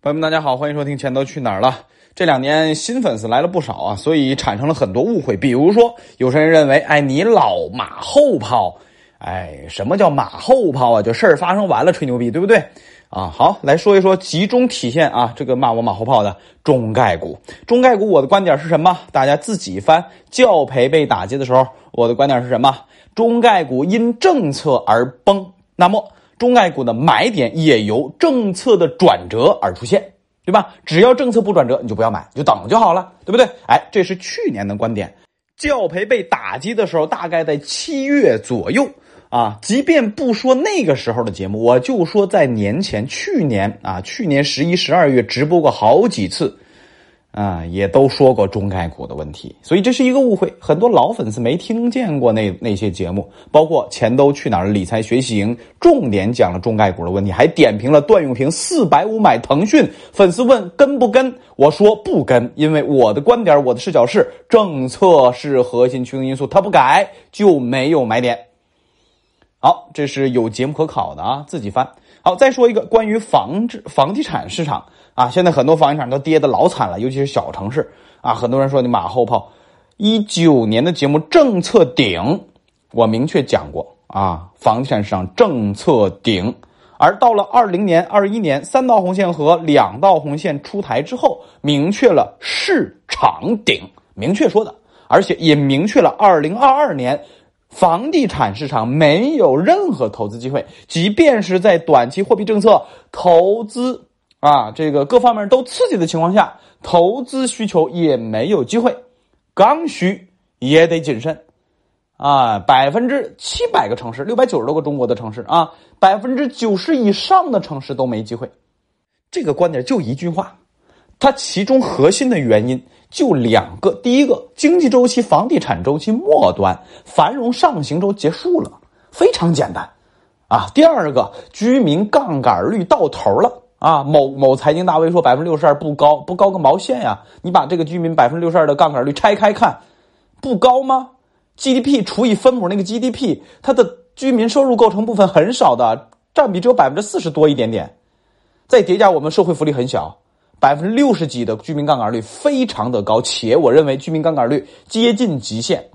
朋友们，大家好，欢迎收听《钱都去哪儿了》。这两年新粉丝来了不少啊，所以产生了很多误会。比如说，有些人认为，哎，你老马后炮，哎，什么叫马后炮啊？就事儿发生完了吹牛逼，对不对？啊，好，来说一说集中体现啊这个骂我马后炮的中概股。中概股，我的观点是什么？大家自己翻。教培被打击的时候，我的观点是什么？中概股因政策而崩。那么。中概股的买点也由政策的转折而出现，对吧？只要政策不转折，你就不要买，就等就好了，对不对？哎，这是去年的观点。教培被打击的时候，大概在七月左右啊。即便不说那个时候的节目，我就说在年前，去年啊，去年十一、十二月直播过好几次。啊，也都说过中概股的问题，所以这是一个误会。很多老粉丝没听见过那那些节目，包括钱都去哪儿理财学习营，重点讲了中概股的问题，还点评了段永平四百五买腾讯。粉丝问跟不跟，我说不跟，因为我的观点，我的视角是政策是核心驱动因素，它不改就没有买点。好，这是有节目可考的啊，自己翻。好，再说一个关于房子房地产市场。啊，现在很多房地产都跌得老惨了，尤其是小城市啊。很多人说你马后炮。一九年的节目政策顶，我明确讲过啊，房地产市场政策顶。而到了二零年、二一年，三道红线和两道红线出台之后，明确了市场顶，明确说的，而且也明确了二零二二年房地产市场没有任何投资机会，即便是在短期货币政策投资。啊，这个各方面都刺激的情况下，投资需求也没有机会，刚需也得谨慎。啊，百分之七百个城市，六百九十多个中国的城市啊，百分之九十以上的城市都没机会。这个观点就一句话，它其中核心的原因就两个：第一个，经济周期、房地产周期末端繁荣上行周结束了，非常简单啊；第二个，居民杠杆率到头了。啊，某某财经大 V 说百分之六十二不高，不高个毛线呀！你把这个居民百分之六十二的杠杆率拆开看，不高吗？GDP 除以分母那个 GDP，它的居民收入构成部分很少的，占比只有百分之四十多一点点。再叠加我们社会福利很小，百分之六十几的居民杠杆率非常的高，且我认为居民杠杆率接近极限，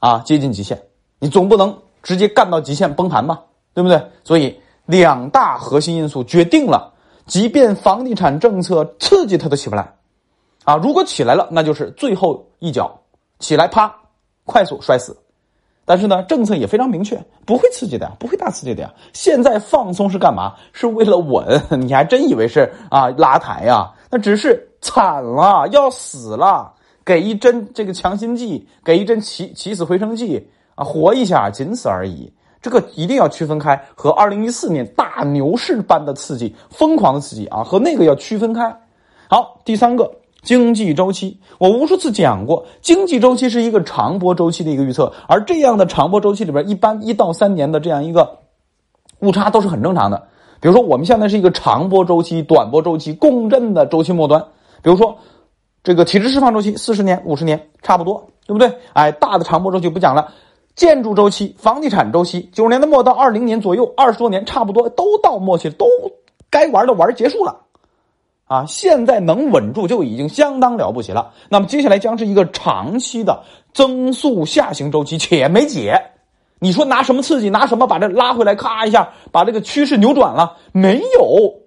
啊，接近极限，你总不能直接干到极限崩盘吧？对不对？所以两大核心因素决定了。即便房地产政策刺激它都起不来，啊，如果起来了，那就是最后一脚起来，啪，快速摔死。但是呢，政策也非常明确，不会刺激的，不会大刺激的呀。现在放松是干嘛？是为了稳。你还真以为是啊拉抬呀？那只是惨了，要死了，给一针这个强心剂，给一针起起死回生剂啊，活一下，仅此而已。这个一定要区分开，和二零一四年大牛市般的刺激、疯狂的刺激啊，和那个要区分开。好，第三个经济周期，我无数次讲过，经济周期是一个长波周期的一个预测，而这样的长波周期里边，一般一到三年的这样一个误差都是很正常的。比如说，我们现在是一个长波周期、短波周期共振的周期末端，比如说这个体制释放周期，四十年、五十年差不多，对不对？哎，大的长波周期不讲了。建筑周期、房地产周期，九十年的末到二零年左右，二十多年差不多都到末期，都该玩的玩结束了，啊，现在能稳住就已经相当了不起了。那么接下来将是一个长期的增速下行周期，且没解。你说拿什么刺激？拿什么把这拉回来？咔一下把这个趋势扭转了？没有。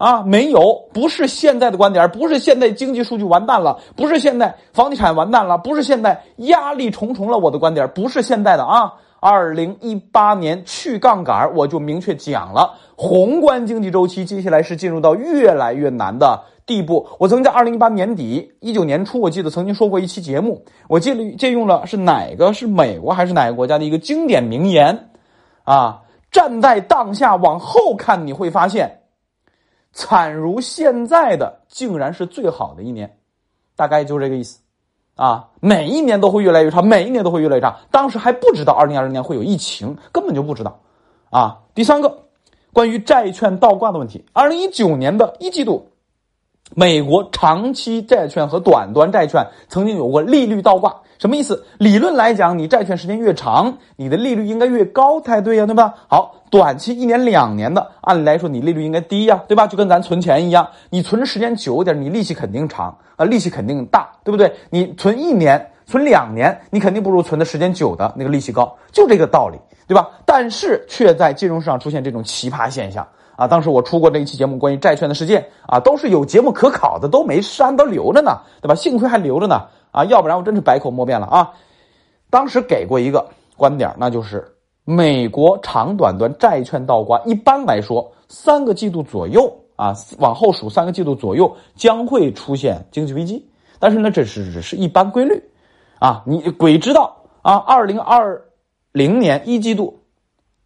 啊，没有，不是现在的观点，不是现在经济数据完蛋了，不是现在房地产完蛋了，不是现在压力重重了。我的观点不是现在的啊，二零一八年去杠杆，我就明确讲了，宏观经济周期接下来是进入到越来越难的地步。我曾经在二零一八年底、一九年初，我记得曾经说过一期节目，我借了借用了是哪个是美国还是哪个国家的一个经典名言啊？站在当下往后看，你会发现。惨如现在的，竟然是最好的一年，大概就这个意思，啊，每一年都会越来越差，每一年都会越来越差。当时还不知道二零二零年会有疫情，根本就不知道，啊。第三个，关于债券倒挂的问题，二零一九年的一季度，美国长期债券和短端债券曾经有过利率倒挂，什么意思？理论来讲，你债券时间越长，你的利率应该越高才对呀，对吧？好，短期一年两年的，按理来说你利率应该低呀，对吧？就跟咱存钱一样，你存时间久点，你利息肯定长啊，利息肯定大，对不对？你存一年、存两年，你肯定不如存的时间久的那个利息高，就这个道理，对吧？但是却在金融市场出现这种奇葩现象。啊，当时我出过这一期节目，关于债券的世界啊，都是有节目可考的，都没删，都留着呢，对吧？幸亏还留着呢，啊，要不然我真是百口莫辩了啊。当时给过一个观点，那就是美国长短端债券倒挂，一般来说三个季度左右啊，往后数三个季度左右将会出现经济危机。但是呢，这是只是一般规律啊，你鬼知道啊，二零二零年一季度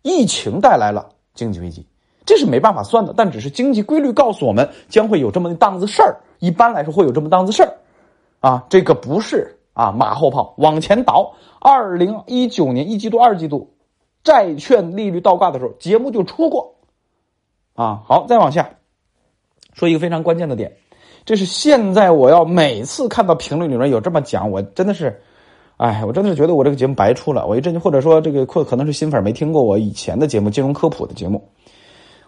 疫情带来了经济危机。这是没办法算的，但只是经济规律告诉我们将会有这么一档子事儿。一般来说会有这么档子事儿，啊，这个不是啊马后炮。往前倒，二零一九年一季度、二季度，债券利率倒挂的时候，节目就出过。啊，好，再往下说一个非常关键的点，这是现在我要每次看到评论里面有这么讲，我真的是，哎，我真的是觉得我这个节目白出了。我一阵或者说这个可可能是新粉没听过我以前的节目，金融科普的节目。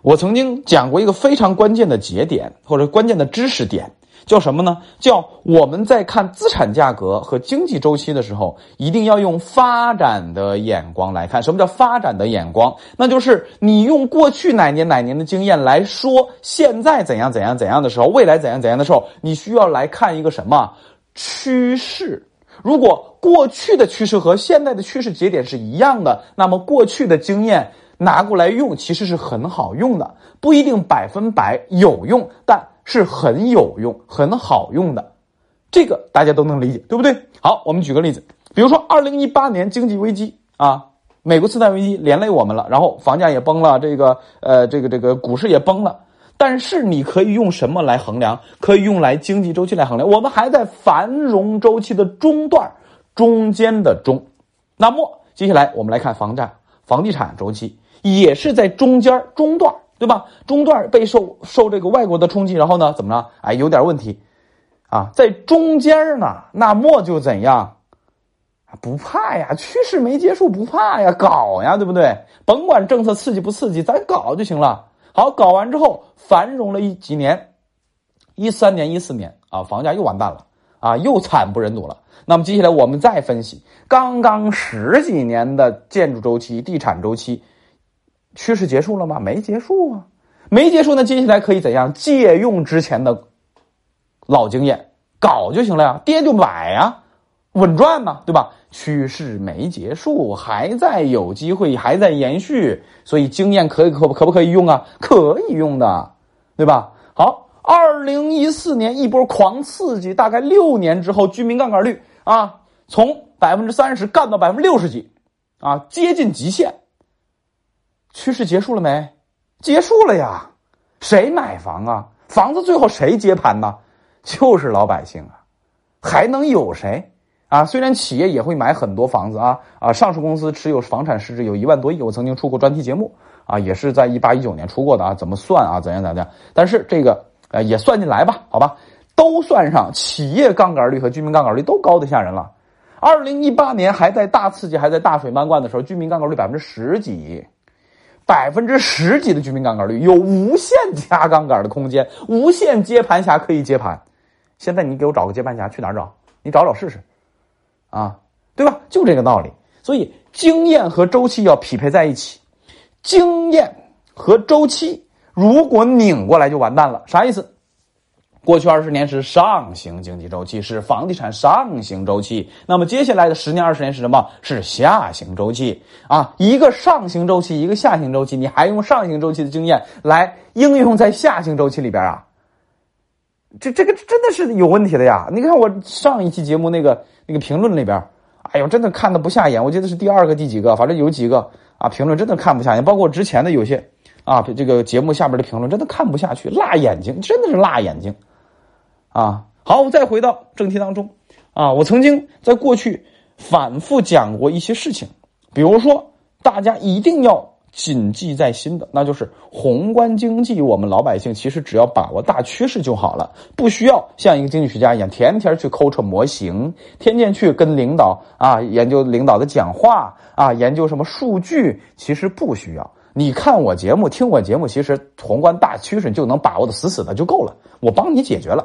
我曾经讲过一个非常关键的节点或者关键的知识点，叫什么呢？叫我们在看资产价格和经济周期的时候，一定要用发展的眼光来看。什么叫发展的眼光？那就是你用过去哪年哪年的经验来说现在怎样怎样怎样的时候，未来怎样怎样的时候，你需要来看一个什么趋势？如果过去的趋势和现在的趋势节点是一样的，那么过去的经验。拿过来用其实是很好用的，不一定百分百有用，但是很有用、很好用的，这个大家都能理解，对不对？好，我们举个例子，比如说二零一八年经济危机啊，美国次贷危机连累我们了，然后房价也崩了，这个呃，这个这个股市也崩了，但是你可以用什么来衡量？可以用来经济周期来衡量。我们还在繁荣周期的中段，中间的中。那么接下来我们来看房价、房地产周期。也是在中间中段，对吧？中段被受受这个外国的冲击，然后呢，怎么着？哎，有点问题，啊，在中间呢，那么就怎样？不怕呀，趋势没结束，不怕呀，搞呀，对不对？甭管政策刺激不刺激，咱搞就行了。好，搞完之后繁荣了一几年，一三年、一四年啊，房价又完蛋了啊，又惨不忍睹了。那么接下来我们再分析刚刚十几年的建筑周期、地产周期。趋势结束了吗？没结束啊，没结束。那接下来可以怎样？借用之前的老经验搞就行了呀，跌就买呀，稳赚嘛，对吧？趋势没结束，还在有机会，还在延续，所以经验可以可可不可以用啊？可以用的，对吧？好，二零一四年一波狂刺激，大概六年之后，居民杠杆率啊，从百分之三十干到百分之六十几，啊，接近极限。趋势结束了没？结束了呀！谁买房啊？房子最后谁接盘呢？就是老百姓啊！还能有谁啊？虽然企业也会买很多房子啊啊！上市公司持有房产市值有一万多亿，我曾经出过专题节目啊，也是在一八一九年出过的啊。怎么算啊？怎样怎样？但是这个呃也算进来吧？好吧，都算上，企业杠杆率和居民杠杆率都高的吓人了。二零一八年还在大刺激、还在大水漫灌的时候，居民杠杆率百分之十几。百分之十几的居民杠杆率有无限加杠杆的空间，无限接盘侠可以接盘。现在你给我找个接盘侠，去哪儿找？你找找试试，啊，对吧？就这个道理。所以经验和周期要匹配在一起，经验和周期如果拧过来就完蛋了。啥意思？过去二十年是上行经济周期，是房地产上行周期。那么接下来的十年、二十年是什么？是下行周期啊！一个上行周期，一个下行周期，你还用上行周期的经验来应用在下行周期里边啊？这这个真的是有问题的呀！你看我上一期节目那个那个评论里边，哎呦，真的看的不下眼。我记得是第二个、第几个，反正有几个啊，评论真的看不下眼。包括之前的有些啊，这个节目下边的评论真的看不下去，辣眼睛，真的是辣眼睛。啊，好，我们再回到正题当中，啊，我曾经在过去反复讲过一些事情，比如说，大家一定要谨记在心的，那就是宏观经济。我们老百姓其实只要把握大趋势就好了，不需要像一个经济学家一样，天天去抠扯模型，天天去跟领导啊研究领导的讲话啊，研究什么数据，其实不需要。你看我节目，听我节目，其实宏观大趋势就能把握的死死的就够了，我帮你解决了。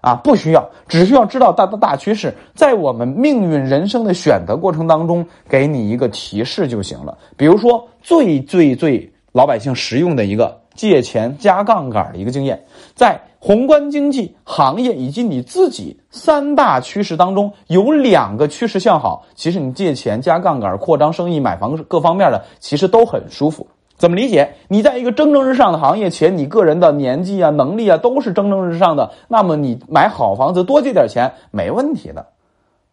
啊，不需要，只需要知道大的大趋势，在我们命运人生的选择过程当中，给你一个提示就行了。比如说，最最最老百姓实用的一个借钱加杠杆的一个经验，在宏观经济、行业以及你自己三大趋势当中，有两个趋势向好，其实你借钱加杠杆、扩张生意、买房各方面的，其实都很舒服。怎么理解？你在一个蒸蒸日上的行业，且你个人的年纪啊、能力啊都是蒸蒸日上的，那么你买好房子多借点钱没问题的，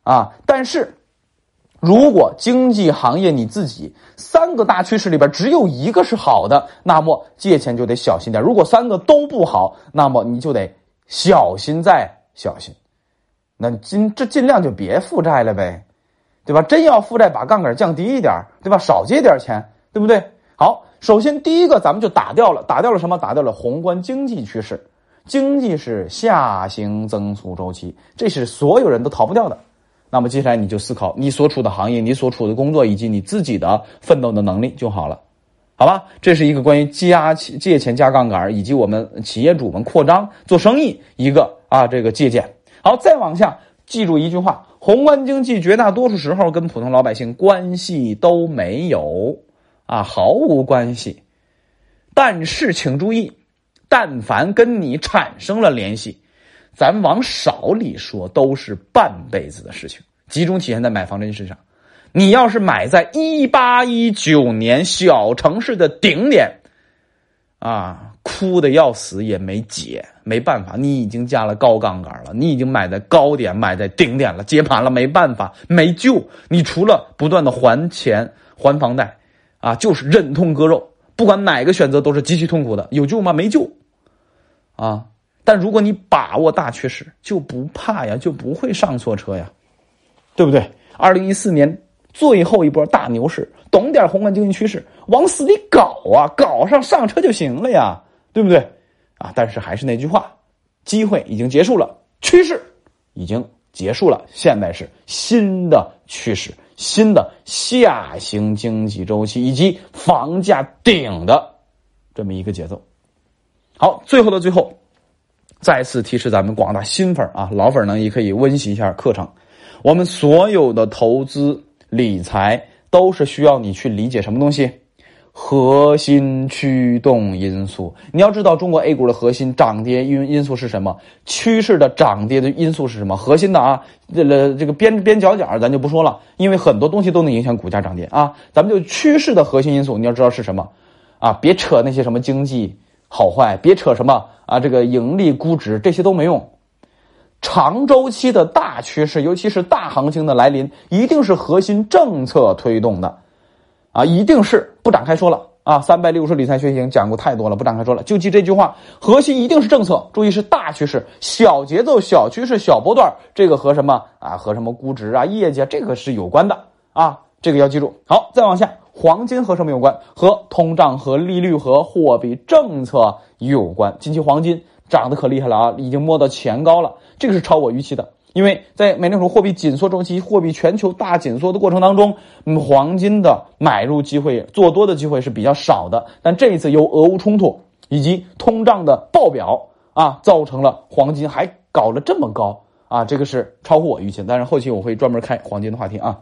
啊！但是，如果经济行业你自己三个大趋势里边只有一个是好的，那么借钱就得小心点。如果三个都不好，那么你就得小心再小心。那尽这尽量就别负债了呗，对吧？真要负债，把杠杆降低一点，对吧？少借点钱，对不对？好。首先，第一个咱们就打掉了，打掉了什么？打掉了宏观经济趋势，经济是下行增速周期，这是所有人都逃不掉的。那么接下来你就思考你所处的行业、你所处的工作以及你自己的奋斗的能力就好了，好吧？这是一个关于加借钱加杠杆以及我们企业主们扩张做生意一个啊这个借鉴。好，再往下，记住一句话：宏观经济绝大多数时候跟普通老百姓关系都没有。啊，毫无关系。但是请注意，但凡跟你产生了联系，咱往少里说都是半辈子的事情。集中体现在买房这件事上。你要是买在一八一九年小城市的顶点，啊，哭的要死也没解，没办法，你已经加了高杠杆了，你已经买在高点，买在顶点了，接盘了，没办法，没救。你除了不断的还钱还房贷。啊，就是忍痛割肉，不管哪个选择都是极其痛苦的，有救吗？没救，啊！但如果你把握大趋势，就不怕呀，就不会上错车呀，对不对？二零一四年最后一波大牛市，懂点宏观经济趋势，往死里搞啊，搞上上车就行了呀，对不对？啊！但是还是那句话，机会已经结束了，趋势已经结束了，现在是新的趋势。新的下行经济周期以及房价顶的这么一个节奏。好，最后的最后，再次提示咱们广大新粉啊，老粉呢也可以温习一下课程。我们所有的投资理财都是需要你去理解什么东西。核心驱动因素，你要知道中国 A 股的核心涨跌因因素是什么？趋势的涨跌的因素是什么？核心的啊，这个这个边边角角咱就不说了，因为很多东西都能影响股价涨跌啊。咱们就趋势的核心因素，你要知道是什么啊？别扯那些什么经济好坏，别扯什么啊，这个盈利估值这些都没用。长周期的大趋势，尤其是大行情的来临，一定是核心政策推动的。啊，一定是不展开说了啊！三百六十理财学型讲过太多了，不展开说了，就记这句话：核心一定是政策，注意是大趋势，小节奏、小趋势、小波段，这个和什么啊？和什么估值啊、业绩啊，这个是有关的啊！这个要记住。好，再往下，黄金和什么有关？和通胀、和利率、和货币政策有关。近期黄金涨得可厉害了啊，已经摸到前高了，这个是超我预期的。因为在美联储货币紧缩周期、货币全球大紧缩的过程当中，黄金的买入机会、做多的机会是比较少的。但这一次由俄乌冲突以及通胀的爆表啊，造成了黄金还搞了这么高啊，这个是超乎我预期。但是后期我会专门开黄金的话题啊。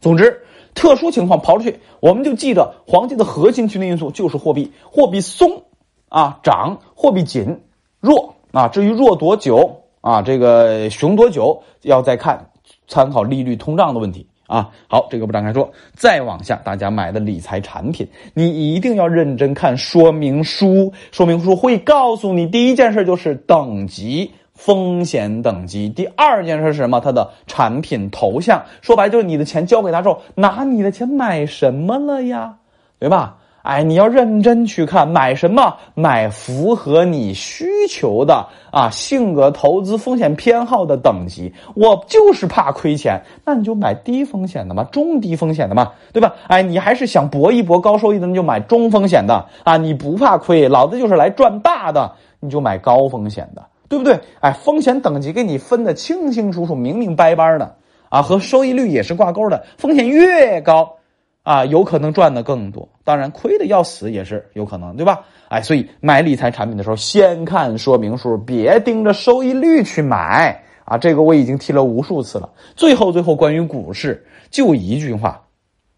总之，特殊情况刨出去，我们就记着黄金的核心驱动因素就是货币，货币松啊涨，货币紧弱啊。至于弱多久？啊，这个熊多久要再看，参考利率、通胀的问题啊。好，这个不展开说。再往下，大家买的理财产品，你一定要认真看说明书。说明书会告诉你，第一件事就是等级、风险等级。第二件事是什么？它的产品头像。说白就是你的钱交给他之后，拿你的钱买什么了呀？对吧？哎，你要认真去看，买什么？买符合你需求的啊，性格、投资、风险偏好的等级。我就是怕亏钱，那你就买低风险的嘛，中低风险的嘛，对吧？哎，你还是想搏一搏高收益的，那就买中风险的啊。你不怕亏，老子就是来赚大的，你就买高风险的，对不对？哎，风险等级给你分的清清楚楚、明明白白的啊，和收益率也是挂钩的，风险越高。啊，有可能赚的更多，当然亏的要死也是有可能，对吧？哎，所以买理财产品的时候，先看说明书，别盯着收益率去买啊。这个我已经提了无数次了。最后，最后关于股市，就一句话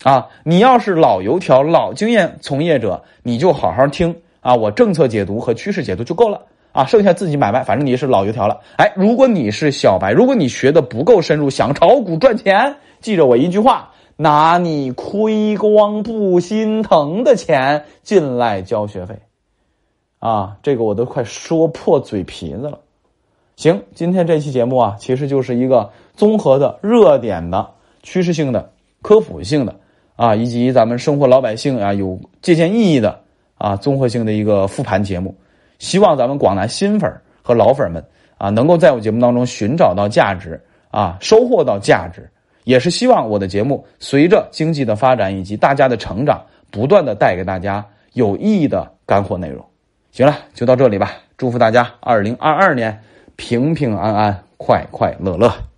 啊，你要是老油条、老经验从业者，你就好好听啊，我政策解读和趋势解读就够了啊，剩下自己买卖，反正你是老油条了。哎，如果你是小白，如果你学的不够深入，想炒股赚钱，记着我一句话。拿你亏光不心疼的钱进来交学费，啊，这个我都快说破嘴皮子了。行，今天这期节目啊，其实就是一个综合的、热点的、趋势性的、科普性的啊，以及咱们生活老百姓啊有借鉴意义的啊综合性的一个复盘节目。希望咱们广大新粉和老粉们啊，能够在我节目当中寻找到价值啊，收获到价值。也是希望我的节目随着经济的发展以及大家的成长，不断的带给大家有意义的干货内容。行了，就到这里吧。祝福大家二零二二年平平安安、快快乐乐。